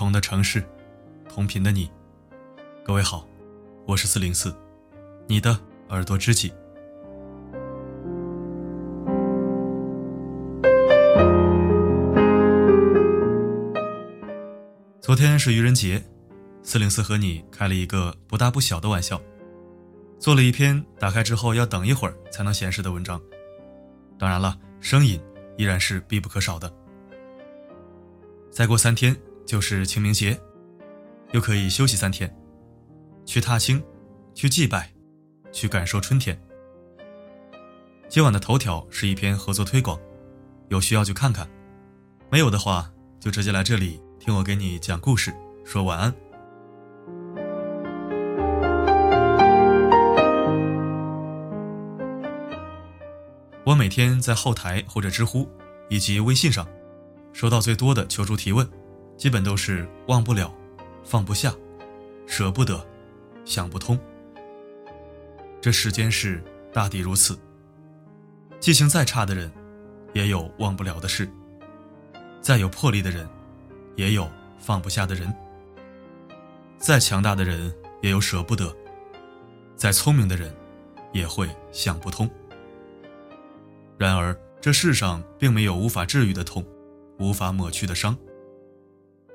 同的城市，同频的你，各位好，我是四零四，你的耳朵知己。昨天是愚人节，四零四和你开了一个不大不小的玩笑，做了一篇打开之后要等一会儿才能显示的文章。当然了，声音依然是必不可少的。再过三天就是清明节，又可以休息三天，去踏青，去祭拜，去感受春天。今晚的头条是一篇合作推广，有需要就看看，没有的话就直接来这里听我给你讲故事，说晚安。我每天在后台或者知乎以及微信上。收到最多的求助提问，基本都是忘不了、放不下、舍不得、想不通。这世间事大抵如此。记性再差的人，也有忘不了的事；再有魄力的人，也有放不下的人；再强大的人，也有舍不得；再聪明的人，也会想不通。然而，这世上并没有无法治愈的痛。无法抹去的伤，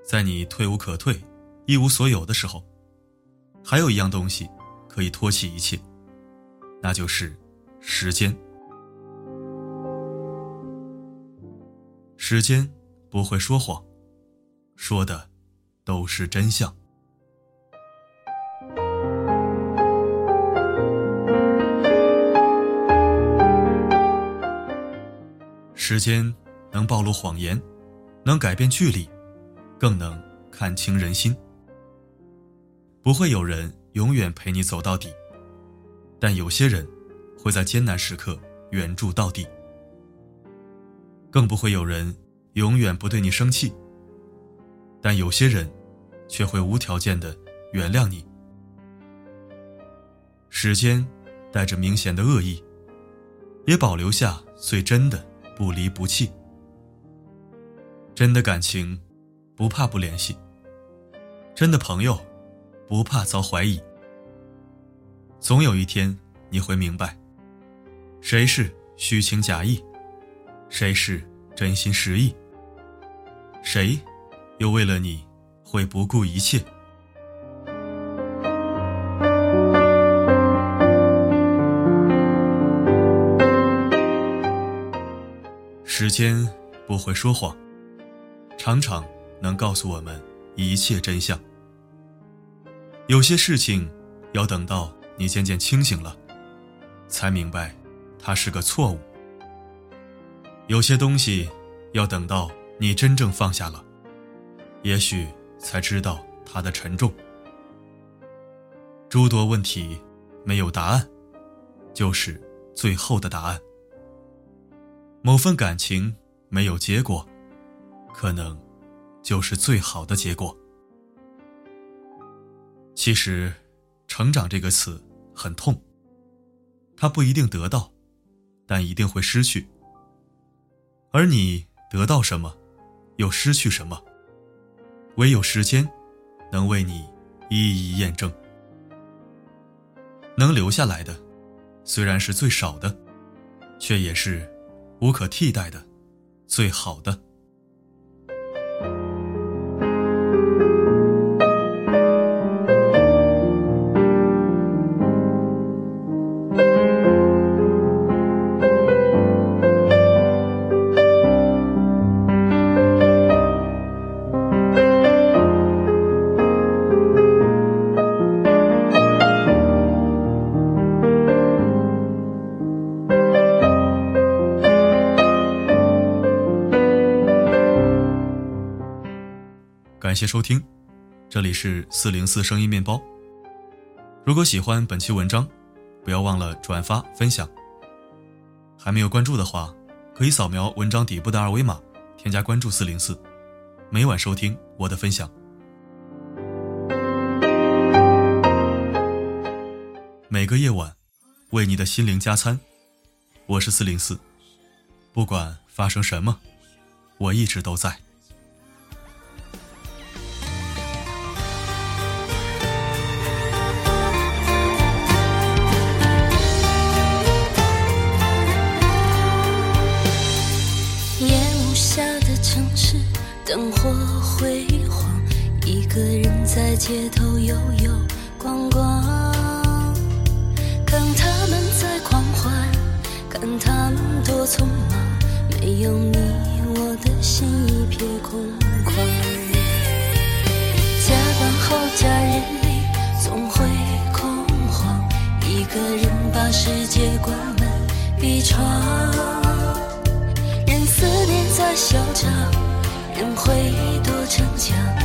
在你退无可退、一无所有的时候，还有一样东西可以托起一切，那就是时间。时间不会说谎，说的都是真相。时间能暴露谎言。能改变距离，更能看清人心。不会有人永远陪你走到底，但有些人会在艰难时刻援助到底。更不会有人永远不对你生气，但有些人却会无条件的原谅你。时间带着明显的恶意，也保留下最真的不离不弃。真的感情，不怕不联系；真的朋友，不怕遭怀疑。总有一天你会明白，谁是虚情假意，谁是真心实意，谁又为了你会不顾一切。时间不会说谎。常常能告诉我们一切真相。有些事情要等到你渐渐清醒了，才明白它是个错误；有些东西要等到你真正放下了，也许才知道它的沉重。诸多问题没有答案，就是最后的答案。某份感情没有结果。可能，就是最好的结果。其实，成长这个词很痛。它不一定得到，但一定会失去。而你得到什么，又失去什么，唯有时间，能为你一一验证。能留下来的，虽然是最少的，却也是无可替代的，最好的。感谢收听，这里是四零四声音面包。如果喜欢本期文章，不要忘了转发分享。还没有关注的话，可以扫描文章底部的二维码，添加关注四零四，每晚收听我的分享。每个夜晚，为你的心灵加餐。我是四零四，不管发生什么，我一直都在。灯火辉煌，一个人在街头悠悠逛逛，看他们在狂欢，看他们多匆忙，没有你，我的心一片空旷。加班后假日里总会恐慌，一个人把世界关门闭窗，任思念在嚣张。人会多逞强，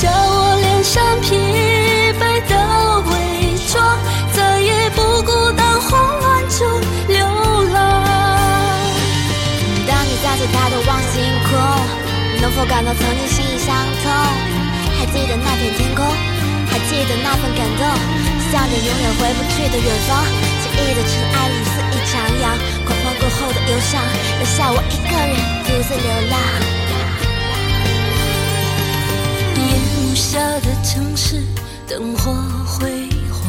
卸下我脸上疲惫的伪装，再也不孤单慌乱中流浪。当你在最大的望星空，能否感到曾经心意相通？还记得那片天空，还记得那份感动，向着永远回不去的远方。记忆的尘埃里肆意徜徉，狂欢过后的忧伤，留下我一个人。独自流浪。夜下的城市，灯火辉煌，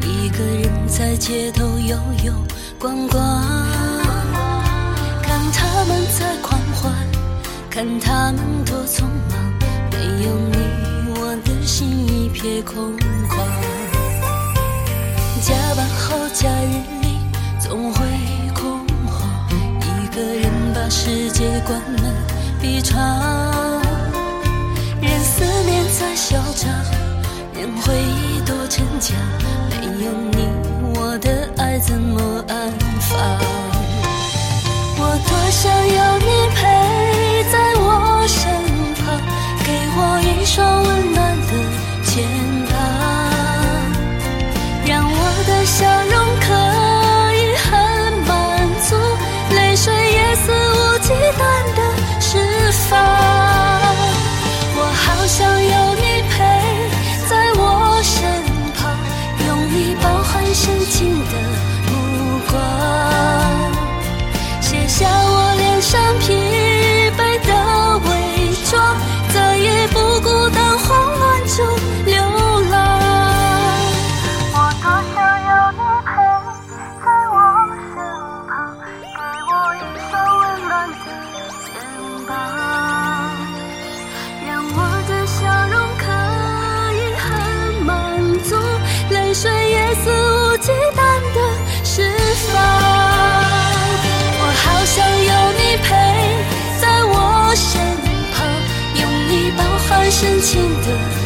一个人在街头悠悠逛逛，看他们在狂欢，看他们多匆忙，没有你，我的心一片空旷。加班后假日里，总会恐慌，一个人把。世界关门闭窗，思念在嚣张，任回忆多逞强，没有你，我的爱怎么安放？我多想要。岁月肆无忌惮的释放。我好想有你陪在我身旁用你饱含深情的